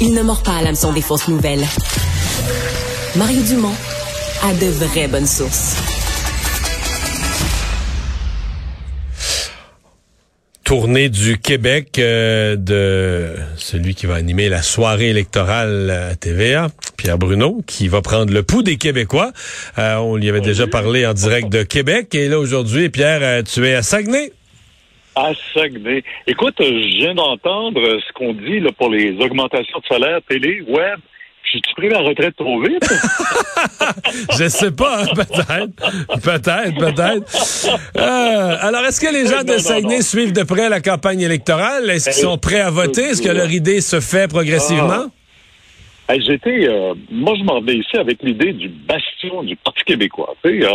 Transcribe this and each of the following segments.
Il ne mord pas à l'hameçon des fausses nouvelles. Mario Dumont a de vraies bonnes sources. Tournée du Québec euh, de celui qui va animer la soirée électorale à TVA, Pierre Bruno, qui va prendre le pouls des Québécois. Euh, on lui avait déjà parlé en direct de Québec. Et là, aujourd'hui, Pierre, euh, tu es à Saguenay. À Saguenay. Écoute, je viens d'entendre ce qu'on dit là, pour les augmentations de salaire télé, web. J'ai-tu pris la retraite trop vite? je sais pas, hein, peut-être. Peut-être, peut-être. Euh, alors, est-ce que les gens de Saguenay suivent de près la campagne électorale? Est-ce qu'ils sont prêts à voter? Est-ce que leur idée se fait progressivement? Ah. J'étais, euh, moi, je m'en vais ici avec l'idée du bastion du Parti québécois. Tu sais,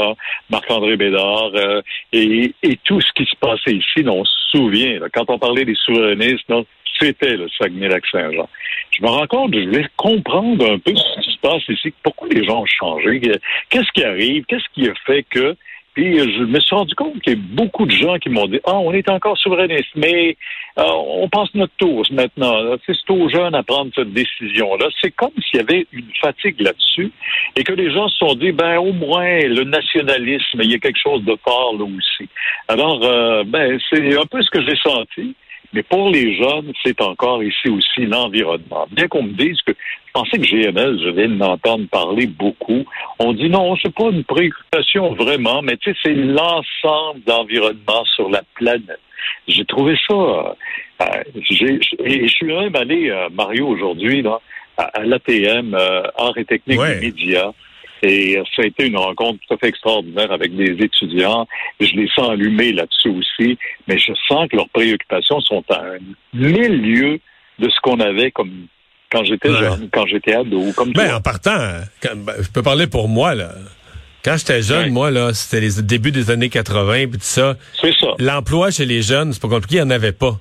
Marc-André Bédard euh, et, tout ce qui se passait ici, on se souvient. quand on parlait des souverainistes, c'était le Saguenay-Lac-Saint-Jean. Je me rends compte, je vais comprendre un peu ce qui se passe ici, pourquoi les gens ont changé, qu'est-ce qui arrive, qu'est-ce qui a fait que... Puis je me suis rendu compte qu'il y a beaucoup de gens qui m'ont dit Ah, on est encore souverainiste, mais euh, on passe notre tour maintenant. C'est aux jeunes à prendre cette décision-là. C'est comme s'il y avait une fatigue là-dessus et que les gens se sont dit ben au moins le nationalisme, il y a quelque chose de fort là aussi. Alors, euh, ben c'est un peu ce que j'ai senti. Mais pour les jeunes, c'est encore ici aussi l'environnement. Bien qu'on me dise que pensais que GML, je viens d'entendre parler beaucoup. On dit non, c'est pas une préoccupation vraiment, mais tu sais, c'est l'ensemble d'environnement sur la planète. J'ai trouvé ça. Euh, j'ai, et je suis même allé, euh, Mario, aujourd'hui, là, à, l'ATM, euh, Art et Technique des médias. Et euh, ça a été une rencontre tout à fait extraordinaire avec des étudiants. Je les sens allumés là-dessus aussi, mais je sens que leurs préoccupations sont à un milieu de ce qu'on avait comme quand j'étais jeune, quand j'étais ado, comme ben, en partant, ben, je peux parler pour moi, là. Quand j'étais jeune, moi, là, c'était les débuts des années 80, puis tout ça. C'est ça. L'emploi chez les jeunes, c'est pas compliqué, il n'y en avait pas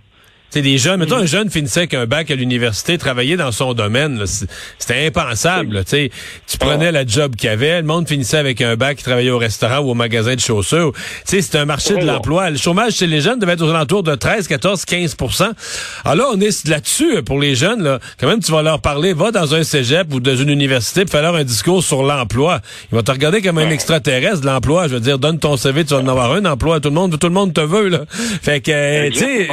sais, des jeunes, mettons, un jeune finissait avec un bac à l'université, travaillait dans son domaine, c'était impensable. Tu tu prenais la job qu'il avait, le monde finissait avec un bac qui travaillait au restaurant ou au magasin de chaussures. C'est un marché de l'emploi. Le chômage chez les jeunes devait être aux alentours de 13, 14, 15% Alors là, on est là-dessus pour les jeunes. Là. Quand même, tu vas leur parler, va dans un cégep ou dans une université, fais leur un discours sur l'emploi. Ils vont te regarder comme un extraterrestre de l'emploi. Je veux dire, donne ton CV, tu vas en avoir un emploi. Tout le monde, tout le monde te veut. Là. Fait que, tu sais...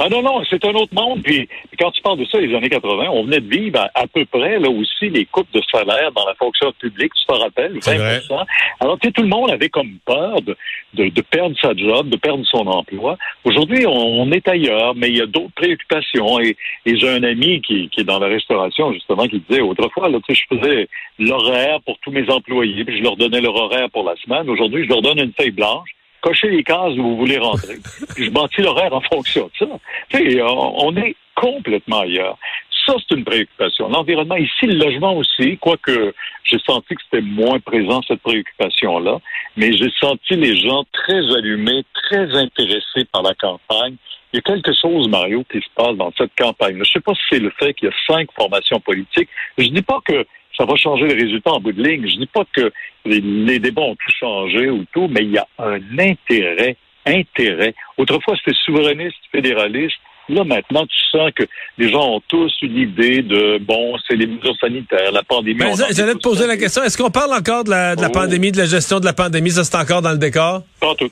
Ah non, non, c'est un autre monde. Puis, quand tu parles de ça, les années 80, on venait de vivre à, peu près là aussi les coupes de salaire dans la fonction publique, tu te rappelles, 20% Alors, tu sais, tout le monde avait comme peur de, de, perdre sa job, de perdre son emploi. Aujourd'hui, on, est ailleurs, mais il y a d'autres préoccupations. Et, et j'ai un ami qui, qui est dans la restauration, justement, qui disait autrefois, là, tu sais, je faisais l'horaire pour tous mes employés, puis je leur donnais leur horaire pour la semaine. Aujourd'hui, je leur donne une feuille blanche cochez les cases où vous voulez rentrer. je bâtis l'horaire en fonction de ça. Tu on est complètement ailleurs. Ça, c'est une préoccupation. L'environnement, ici, le logement aussi, quoique j'ai senti que c'était moins présent, cette préoccupation-là, mais j'ai senti les gens très allumés, très intéressés par la campagne. Il y a quelque chose, Mario, qui se passe dans cette campagne. Je ne sais pas si c'est le fait qu'il y a cinq formations politiques. Je dis pas que ça va changer les résultats en bout de ligne. Je dis pas que les, débats ont tout changé ou tout, mais il y a un intérêt, intérêt. Autrefois, c'était souverainiste, fédéraliste. Là, maintenant, tu sens que les gens ont tous une idée de, bon, c'est les mesures sanitaires, la pandémie. J'allais te poser la question. Est-ce qu'on parle encore de la, oh. pandémie, de la gestion de la pandémie? Ça, c'est encore dans le décor? Pas tout.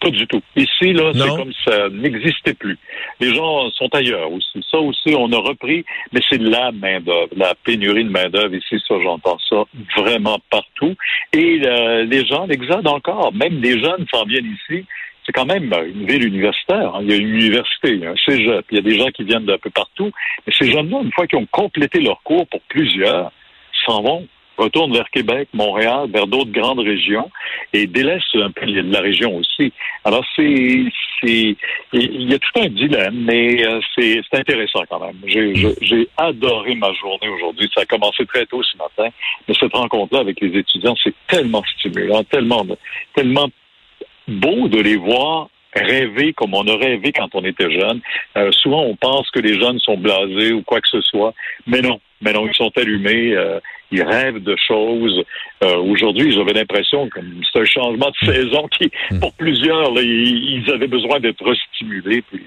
Pas du tout. Ici, là, c'est comme ça n'existait plus. Les gens sont ailleurs aussi. Ça aussi, on a repris, mais c'est la main-d'œuvre, la pénurie de main-d'œuvre ici, ça, j'entends ça vraiment partout. Et euh, les gens l'exodent encore. Même des jeunes s'en viennent ici. C'est quand même une ville universitaire. Hein. Il y a une université, il y a un cégep, il y a des gens qui viennent d'un peu partout. Mais ces jeunes-là, une fois qu'ils ont complété leur cours pour plusieurs, s'en vont retourne vers Québec, Montréal, vers d'autres grandes régions et délaisse un peu la région aussi. Alors c'est c'est il y a tout un dilemme, mais euh, c'est intéressant quand même. J'ai adoré ma journée aujourd'hui. Ça a commencé très tôt ce matin, mais cette rencontre-là avec les étudiants, c'est tellement stimulant, tellement tellement beau de les voir rêver comme on a rêvé quand on était jeune. Euh, souvent, on pense que les jeunes sont blasés ou quoi que ce soit, mais non. Mais non, ils sont allumés, euh, ils rêvent de choses. Euh, aujourd'hui, j'avais l'impression que c'est un changement de saison qui, hmm. pour plusieurs, ils, avaient besoin d'être stimulés, puis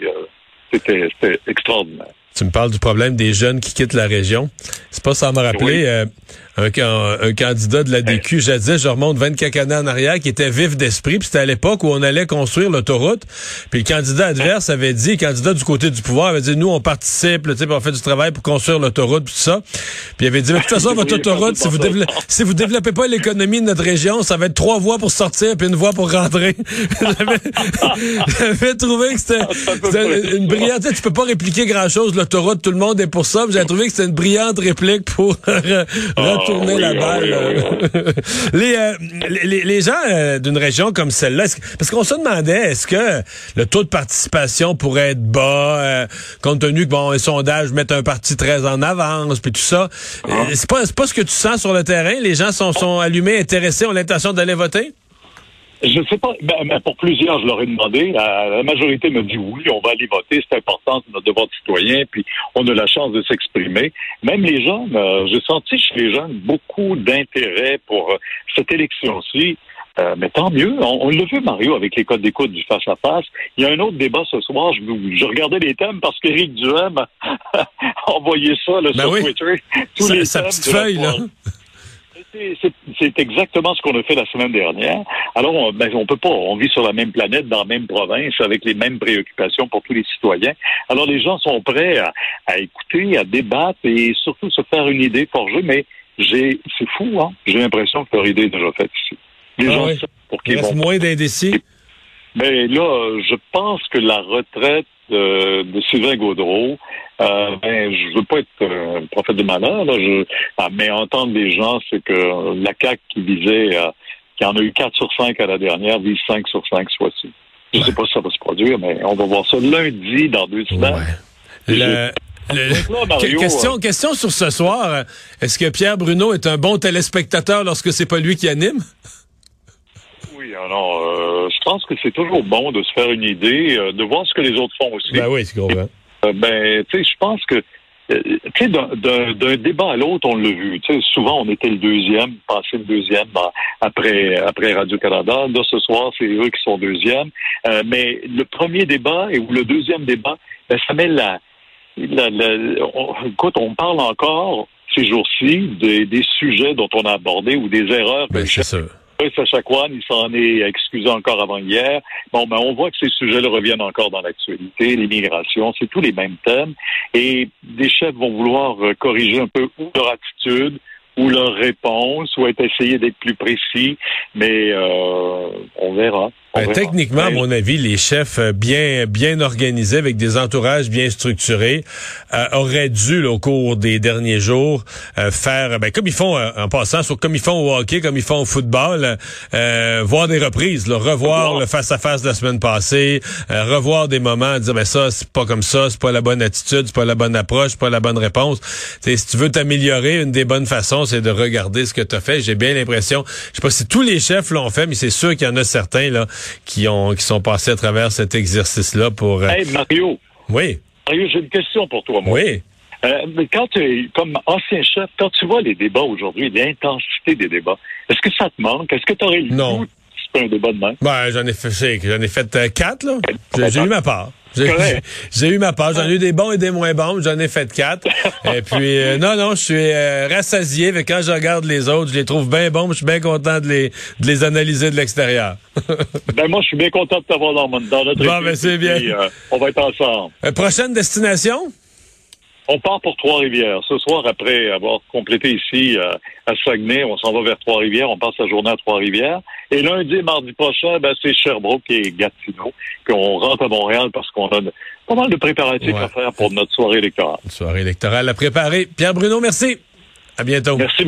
c'était extraordinaire. Tu me parles du problème des jeunes qui quittent la région. C'est pas sans me rappeler euh, un, un, candidat de la DQ, jadis, je remonte 24 années en arrière, qui était vif d'esprit, puis c'était à l'époque où on allait construire l'autoroute, puis le candidat adverse avait dit, le candidat du côté du pouvoir avait dit, nous, on participe, sais, on fait du travail pour construire l'autoroute, puis tout ça. Puis il avait dit, mais de toute façon, votre autoroute, si vous, si vous développez pas l'économie de notre région, ça va être trois voies pour sortir, puis une voie pour rentrer. J'avais trouvé que c'était une brillante, tu peux pas répliquer grand-chose, l'autoroute, tout le monde est pour ça, j'avais trouvé que c'était une brillante réplique pour tourner la balle. Euh. Euh, les, les, gens euh, d'une région comme celle-là, parce qu'on se demandait, est-ce que le taux de participation pourrait être bas, compte tenu que bon, les sondages mettent un parti très en avance, puis tout ça. Ah. C'est pas, pas ce que tu sens sur le terrain? Les gens sont, sont allumés, intéressés, ont l'intention d'aller voter? Je ne sais pas. Ben, ben, pour plusieurs, je leur ai demandé. La, majorité me dit oui, on va aller voter. C'est important, c'est notre devoir de citoyen. Puis on a la chance de s'exprimer. Même les jeunes, euh, j'ai senti chez les jeunes beaucoup d'intérêt pour euh, cette élection-ci. Euh, mais tant mieux. On, l'a vu, Mario, avec les codes d'écoute du face-à-face. Il y a un autre débat ce soir. Je, regardais les thèmes parce qu'Éric Duhem a envoyé ça là, ben sur Twitter. Tous les sa petite feuille, là. C'est exactement ce qu'on a fait la semaine dernière. Alors, on, ben, on peut pas. On vit sur la même planète, dans la même province, avec les mêmes préoccupations pour tous les citoyens. Alors, les gens sont prêts à, écouter, à débattre et surtout se faire une idée forgée. Mais j'ai, c'est fou, hein. J'ai l'impression que leur idée est déjà faite ici. Les ah gens pour qu'ils vont. moins d'indécis. Mais là, je pense que la retraite de, de Sylvain Gaudreau, euh, ben, je veux pas être euh, prophète de malheur, là, je, ah, mais entendre des gens, c'est que la CAQ qui visait, euh, qui en a eu 4 sur 5 à la dernière, vise 5 sur 5 soit-ci. Je sais pas si ça va se produire, mais on va voir ça lundi dans deux semaines. question, question sur ce soir. Est-ce que Pierre Bruno est un bon téléspectateur lorsque c'est pas lui qui anime? Alors, euh, je pense que c'est toujours bon de se faire une idée, de voir ce que les autres font aussi. Ben oui, c'est gros. Euh, ben, tu sais, je pense que euh, tu sais, d'un débat à l'autre, on l'a vu. Tu sais, souvent, on était le deuxième, passé le deuxième après après Radio-Canada. Là, ce soir, c'est eux qui sont deuxième. Euh, mais le premier débat et ou le deuxième débat, ben, ça met la... la, on, écoute, on parle encore ces jours-ci des, des, sujets dont on a abordé ou des erreurs. Ben, c'est ça. Sachaquan, il s'en est excusé encore avant hier. Bon, ben, on voit que ces sujets-là reviennent encore dans l'actualité, l'immigration, c'est tous les mêmes thèmes. Et des chefs vont vouloir euh, corriger un peu leur attitude, ou leur réponse, ou être essayer d'être plus précis, mais euh, on verra. Ben, techniquement, à mon avis, les chefs euh, bien bien organisés, avec des entourages bien structurés, euh, auraient dû, au cours des derniers jours, euh, faire, ben, comme ils font en passant, sur, comme ils font au hockey, comme ils font au football, voir des reprises, revoir le face-à-face de la semaine passée, revoir des moments, dire, ben ça, c'est pas comme ça, c'est pas la bonne attitude, c'est pas la bonne approche, c'est pas la bonne réponse. T'sais, si tu veux t'améliorer, une des bonnes façons, c'est de regarder ce que tu as fait. J'ai bien l'impression, je sais pas si tous les chefs l'ont fait, mais c'est sûr qu'il y en a certains là qui ont qui sont passés à travers cet exercice-là pour. Euh... Hey Mario. Oui. Mario, j'ai une question pour toi. Moi. Oui. Euh, quand tu comme ancien chef, quand tu vois les débats aujourd'hui, l'intensité des débats, est-ce que ça te manque? Est-ce que tu aurais le non. Un débat de même? Ben, j'en ai fait, j'en ai fait euh, quatre, là. J'ai eu ma part. J'ai eu ma part. J'en ai eu des bons et des moins bons. J'en ai fait quatre. et puis, euh, non, non, je suis euh, rassasié. Mais quand je regarde les autres, je les trouve bien bons. Je suis bien content de les, de les analyser de l'extérieur. ben, moi, je suis bien content de t'avoir dans, dans notre Bon, ben, c'est bien. On va être ensemble. prochaine destination? On part pour Trois-Rivières. Ce soir, après avoir complété ici à Saguenay, on s'en va vers Trois-Rivières. On passe la journée à Trois-Rivières. Et lundi et mardi prochain, ben, c'est Sherbrooke et Gatineau. qu'on rentre à Montréal parce qu'on a pas mal de préparatifs à faire pour notre soirée électorale. Une soirée électorale à préparer. Pierre Bruno, merci. À bientôt. Merci,